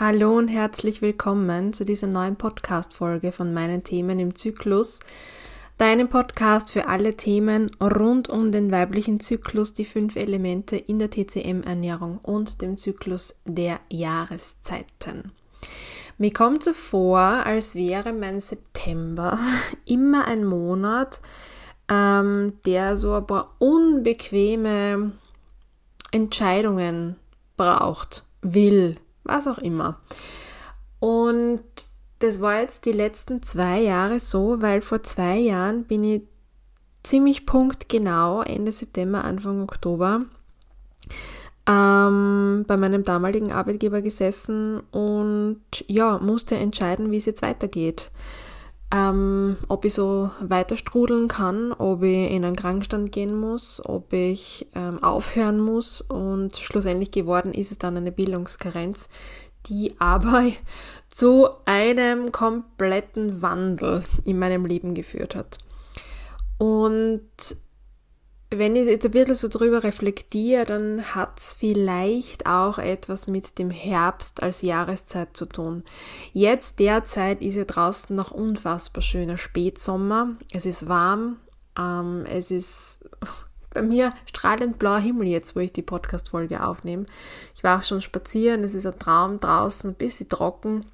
Hallo und herzlich willkommen zu dieser neuen Podcast-Folge von meinen Themen im Zyklus. Deinem Podcast für alle Themen rund um den weiblichen Zyklus, die fünf Elemente in der TCM-Ernährung und dem Zyklus der Jahreszeiten. Mir kommt so vor, als wäre mein September immer ein Monat, ähm, der so ein paar unbequeme Entscheidungen braucht, will, was auch immer. Und das war jetzt die letzten zwei Jahre so, weil vor zwei Jahren bin ich ziemlich punktgenau Ende September, Anfang Oktober ähm, bei meinem damaligen Arbeitgeber gesessen und ja, musste entscheiden, wie es jetzt weitergeht. Ähm, ob ich so weiter strudeln kann, ob ich in einen Krankenstand gehen muss, ob ich ähm, aufhören muss und schlussendlich geworden ist es dann eine Bildungskarenz, die aber zu einem kompletten Wandel in meinem Leben geführt hat. Und wenn ich jetzt ein bisschen so drüber reflektiere, dann hat es vielleicht auch etwas mit dem Herbst als Jahreszeit zu tun. Jetzt derzeit ist ja draußen noch unfassbar schöner Spätsommer. Es ist warm, ähm, es ist bei mir strahlend blauer Himmel jetzt, wo ich die Podcast-Folge aufnehme. Ich war auch schon spazieren, es ist ein Traum draußen, ein bisschen trocken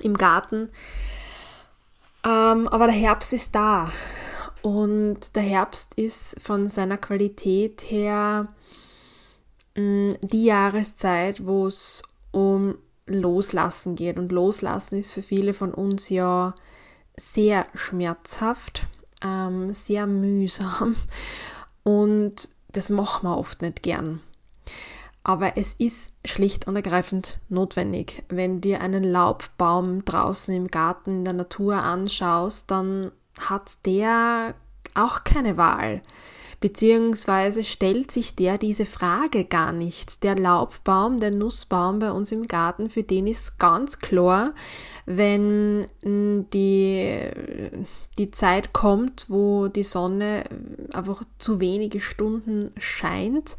im Garten. Ähm, aber der Herbst ist da. Und der Herbst ist von seiner Qualität her mm, die Jahreszeit, wo es um Loslassen geht. Und Loslassen ist für viele von uns ja sehr schmerzhaft, ähm, sehr mühsam. Und das machen wir oft nicht gern. Aber es ist schlicht und ergreifend notwendig. Wenn dir einen Laubbaum draußen im Garten in der Natur anschaust, dann hat der auch keine Wahl. Beziehungsweise stellt sich der diese Frage gar nicht. Der Laubbaum, der Nussbaum bei uns im Garten, für den ist ganz klar, wenn die, die Zeit kommt, wo die Sonne einfach zu wenige Stunden scheint,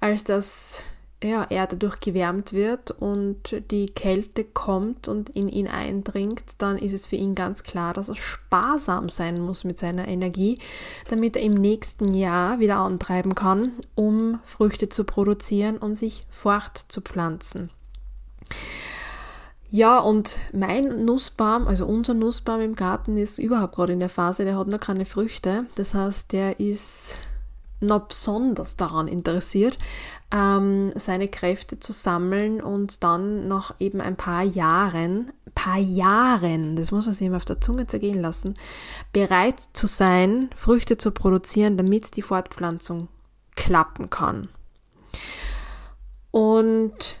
als dass ja, er dadurch gewärmt wird und die Kälte kommt und in ihn eindringt, dann ist es für ihn ganz klar, dass er sparsam sein muss mit seiner Energie, damit er im nächsten Jahr wieder antreiben kann, um Früchte zu produzieren und sich fortzupflanzen. Ja, und mein Nussbaum, also unser Nussbaum im Garten ist überhaupt gerade in der Phase, der hat noch keine Früchte. Das heißt, der ist noch besonders daran interessiert, ähm, seine Kräfte zu sammeln und dann nach eben ein paar Jahren, paar Jahren, das muss man sich immer auf der Zunge zergehen lassen, bereit zu sein, Früchte zu produzieren, damit die Fortpflanzung klappen kann. Und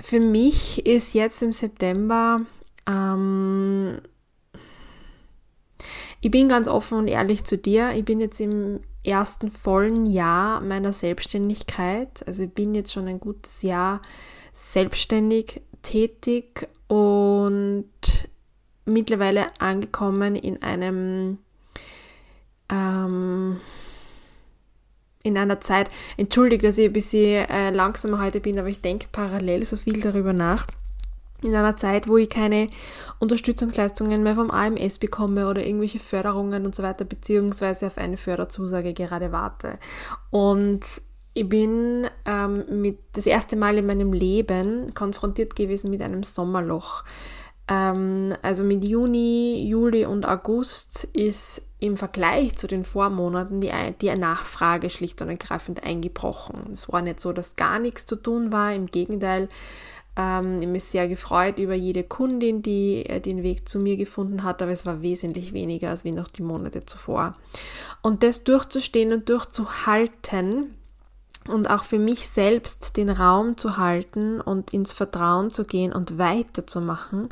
für mich ist jetzt im September ähm, ich bin ganz offen und ehrlich zu dir. Ich bin jetzt im ersten vollen Jahr meiner Selbstständigkeit. Also ich bin jetzt schon ein gutes Jahr selbstständig tätig und mittlerweile angekommen in einem ähm, in einer Zeit, entschuldigt, dass ich ein bisschen äh, langsamer heute bin, aber ich denke parallel so viel darüber nach in einer Zeit, wo ich keine Unterstützungsleistungen mehr vom AMS bekomme oder irgendwelche Förderungen und so weiter, beziehungsweise auf eine Förderzusage gerade warte. Und ich bin ähm, mit das erste Mal in meinem Leben konfrontiert gewesen mit einem Sommerloch. Ähm, also mit Juni, Juli und August ist im Vergleich zu den Vormonaten die, die Nachfrage schlicht und ergreifend eingebrochen. Es war nicht so, dass gar nichts zu tun war. Im Gegenteil, ähm, ich habe mich sehr gefreut über jede Kundin, die äh, den Weg zu mir gefunden hat, aber es war wesentlich weniger als wie noch die Monate zuvor. Und das durchzustehen und durchzuhalten und auch für mich selbst den Raum zu halten und ins Vertrauen zu gehen und weiterzumachen,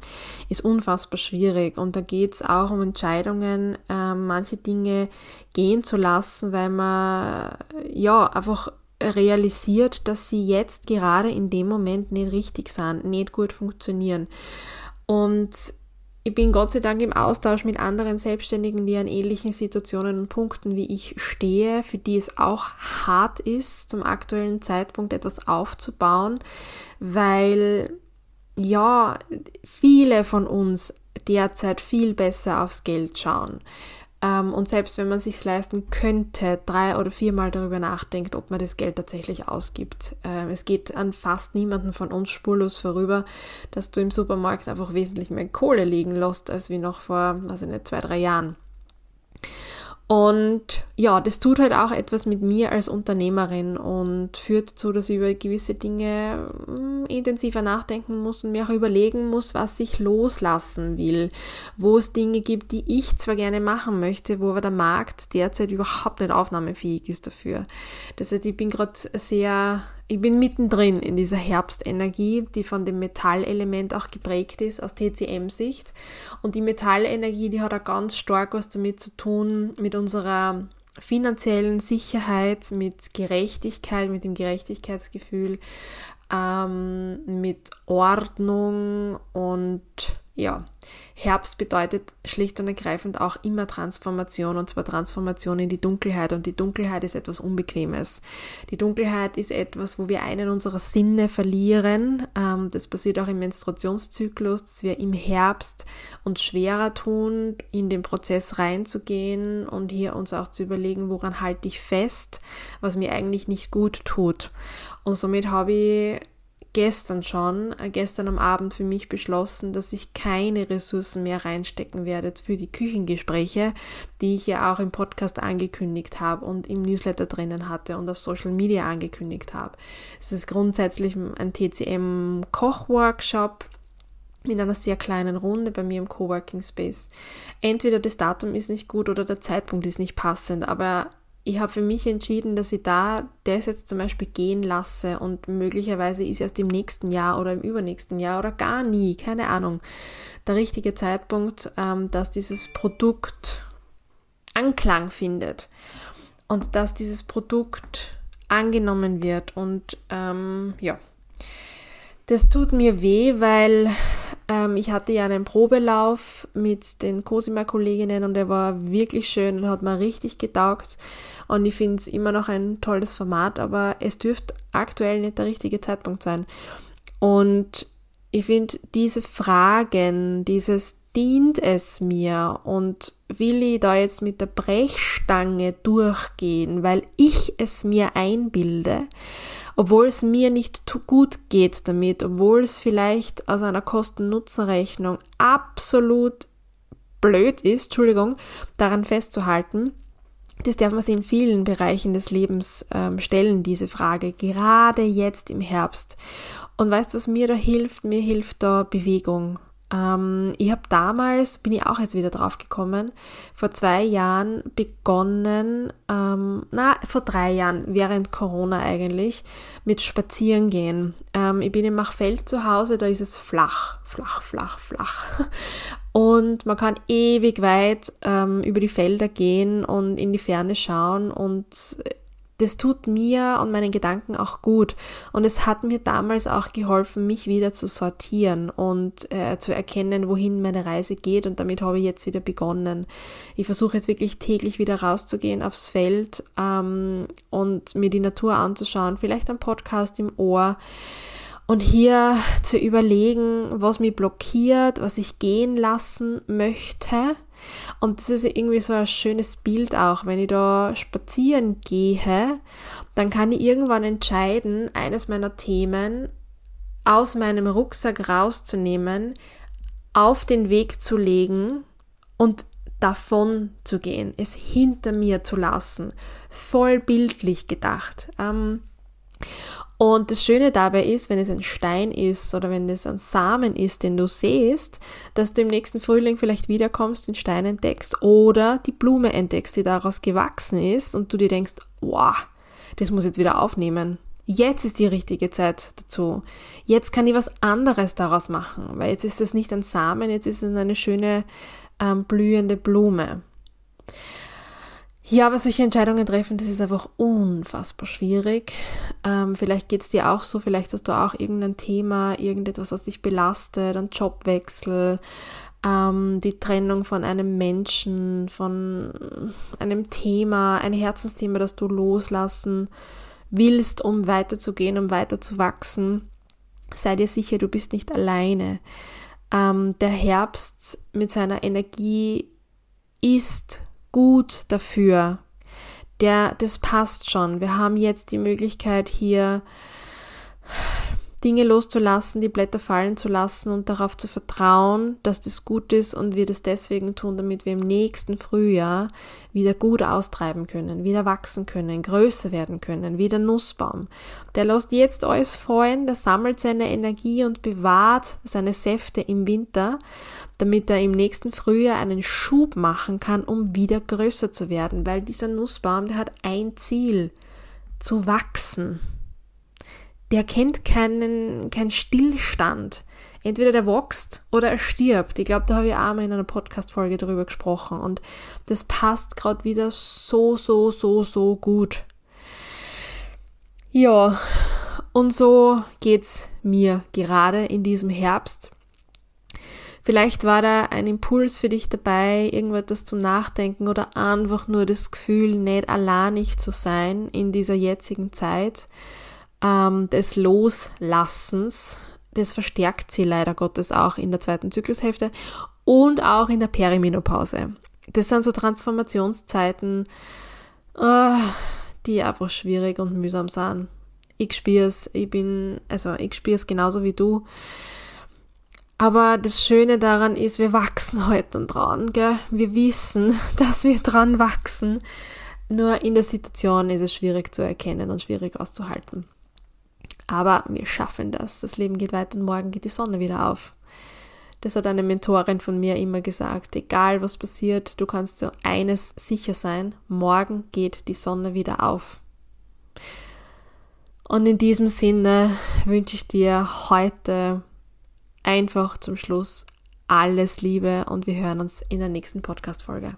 ist unfassbar schwierig. Und da geht es auch um Entscheidungen, äh, manche Dinge gehen zu lassen, weil man ja einfach realisiert, dass sie jetzt gerade in dem Moment nicht richtig sind, nicht gut funktionieren. Und ich bin Gott sei Dank im Austausch mit anderen Selbstständigen, die an ähnlichen Situationen und Punkten wie ich stehe, für die es auch hart ist, zum aktuellen Zeitpunkt etwas aufzubauen, weil ja, viele von uns derzeit viel besser aufs Geld schauen. Ähm, und selbst wenn man sich leisten könnte, drei oder viermal darüber nachdenkt, ob man das Geld tatsächlich ausgibt. Ähm, es geht an fast niemanden von uns spurlos vorüber, dass du im Supermarkt einfach wesentlich mehr Kohle liegen lässt, als wie noch vor, also nicht zwei, drei Jahren. Und ja, das tut halt auch etwas mit mir als Unternehmerin und führt dazu, dass ich über gewisse Dinge hm, intensiver nachdenken muss und mir auch überlegen muss, was ich loslassen will, wo es Dinge gibt, die ich zwar gerne machen möchte, wo aber der Markt derzeit überhaupt nicht aufnahmefähig ist dafür. Das heißt, ich bin gerade sehr ich bin mittendrin in dieser Herbstenergie, die von dem Metallelement auch geprägt ist aus TCM-Sicht. Und die Metallenergie, die hat auch ganz stark was damit zu tun, mit unserer finanziellen Sicherheit, mit Gerechtigkeit, mit dem Gerechtigkeitsgefühl, ähm, mit Ordnung und ja, Herbst bedeutet schlicht und ergreifend auch immer Transformation und zwar Transformation in die Dunkelheit und die Dunkelheit ist etwas Unbequemes. Die Dunkelheit ist etwas, wo wir einen unserer Sinne verlieren. Ähm, das passiert auch im Menstruationszyklus, dass wir im Herbst uns schwerer tun, in den Prozess reinzugehen und hier uns auch zu überlegen, woran halte ich fest, was mir eigentlich nicht gut tut. Und somit habe ich gestern schon, äh, gestern am Abend für mich beschlossen, dass ich keine Ressourcen mehr reinstecken werde für die Küchengespräche, die ich ja auch im Podcast angekündigt habe und im Newsletter drinnen hatte und auf Social Media angekündigt habe. Es ist grundsätzlich ein TCM-Kochworkshop, mit einer sehr kleinen Runde bei mir im Coworking Space. Entweder das Datum ist nicht gut oder der Zeitpunkt ist nicht passend, aber ich habe für mich entschieden, dass ich da das jetzt zum Beispiel gehen lasse und möglicherweise ist erst im nächsten Jahr oder im übernächsten Jahr oder gar nie, keine Ahnung, der richtige Zeitpunkt, ähm, dass dieses Produkt Anklang findet und dass dieses Produkt angenommen wird und ähm, ja, das tut mir weh, weil ähm, ich hatte ja einen Probelauf mit den Cosima-Kolleginnen und der war wirklich schön und hat mir richtig getaugt. Und ich finde es immer noch ein tolles Format, aber es dürfte aktuell nicht der richtige Zeitpunkt sein. Und ich finde diese Fragen, dieses dient es mir und will ich da jetzt mit der Brechstange durchgehen, weil ich es mir einbilde, obwohl es mir nicht gut geht damit, obwohl es vielleicht aus einer Kosten-Nutzen-Rechnung absolut blöd ist, Entschuldigung, daran festzuhalten, das darf man sich in vielen Bereichen des Lebens ähm, stellen, diese Frage, gerade jetzt im Herbst. Und weißt du, was mir da hilft? Mir hilft da Bewegung. Ähm, ich habe damals, bin ich auch jetzt wieder drauf gekommen, vor zwei Jahren begonnen, ähm, na, vor drei Jahren, während Corona eigentlich, mit Spazierengehen. Ähm, ich bin in Machfeld zu Hause, da ist es flach, flach, flach, flach. Und man kann ewig weit ähm, über die Felder gehen und in die Ferne schauen und das tut mir und meinen Gedanken auch gut. Und es hat mir damals auch geholfen, mich wieder zu sortieren und äh, zu erkennen, wohin meine Reise geht. Und damit habe ich jetzt wieder begonnen. Ich versuche jetzt wirklich täglich wieder rauszugehen aufs Feld ähm, und mir die Natur anzuschauen, vielleicht ein Podcast im Ohr. Und hier zu überlegen, was mich blockiert, was ich gehen lassen möchte und das ist irgendwie so ein schönes Bild auch. Wenn ich da spazieren gehe, dann kann ich irgendwann entscheiden, eines meiner Themen aus meinem Rucksack rauszunehmen, auf den Weg zu legen und davon zu gehen, es hinter mir zu lassen. Voll bildlich gedacht. Ähm, und das Schöne dabei ist, wenn es ein Stein ist oder wenn es ein Samen ist, den du siehst, dass du im nächsten Frühling vielleicht wiederkommst, den Stein entdeckst oder die Blume entdeckst, die daraus gewachsen ist und du dir denkst, wow, das muss jetzt wieder aufnehmen. Jetzt ist die richtige Zeit dazu. Jetzt kann ich was anderes daraus machen, weil jetzt ist es nicht ein Samen, jetzt ist es eine schöne ähm, blühende Blume. Ja, aber solche Entscheidungen treffen, das ist einfach unfassbar schwierig. Ähm, vielleicht geht's dir auch so, vielleicht hast du auch irgendein Thema, irgendetwas, was dich belastet, ein Jobwechsel, ähm, die Trennung von einem Menschen, von einem Thema, ein Herzensthema, das du loslassen willst, um weiterzugehen, um weiter zu wachsen. sei dir sicher, du bist nicht alleine. Ähm, der Herbst mit seiner Energie ist gut dafür. Der, das passt schon. Wir haben jetzt die Möglichkeit hier Dinge loszulassen, die Blätter fallen zu lassen und darauf zu vertrauen, dass das gut ist und wir das deswegen tun, damit wir im nächsten Frühjahr wieder gut austreiben können, wieder wachsen können, größer werden können, wie der Nussbaum. Der lässt jetzt alles fallen, der sammelt seine Energie und bewahrt seine Säfte im Winter, damit er im nächsten Frühjahr einen Schub machen kann, um wieder größer zu werden, weil dieser Nussbaum, der hat ein Ziel, zu wachsen der kennt keinen, keinen Stillstand. Entweder der wächst oder er stirbt. Ich glaube, da habe ich auch mal in einer Podcast-Folge darüber gesprochen. Und das passt gerade wieder so, so, so, so gut. Ja, und so geht's mir gerade in diesem Herbst. Vielleicht war da ein Impuls für dich dabei, irgendetwas zum Nachdenken oder einfach nur das Gefühl, nicht alleinig zu sein in dieser jetzigen Zeit ähm, des Loslassens. Das verstärkt sie leider Gottes auch in der zweiten Zyklushälfte und auch in der Perimenopause. Das sind so Transformationszeiten, äh, die einfach schwierig und mühsam sind. Ich spüre es, ich bin, also ich spüre es genauso wie du. Aber das Schöne daran ist, wir wachsen heute dran, gell? Wir wissen, dass wir dran wachsen. Nur in der Situation ist es schwierig zu erkennen und schwierig auszuhalten. Aber wir schaffen das. Das Leben geht weiter und morgen geht die Sonne wieder auf. Das hat eine Mentorin von mir immer gesagt. Egal was passiert, du kannst so eines sicher sein. Morgen geht die Sonne wieder auf. Und in diesem Sinne wünsche ich dir heute einfach zum Schluss alles Liebe und wir hören uns in der nächsten Podcast-Folge.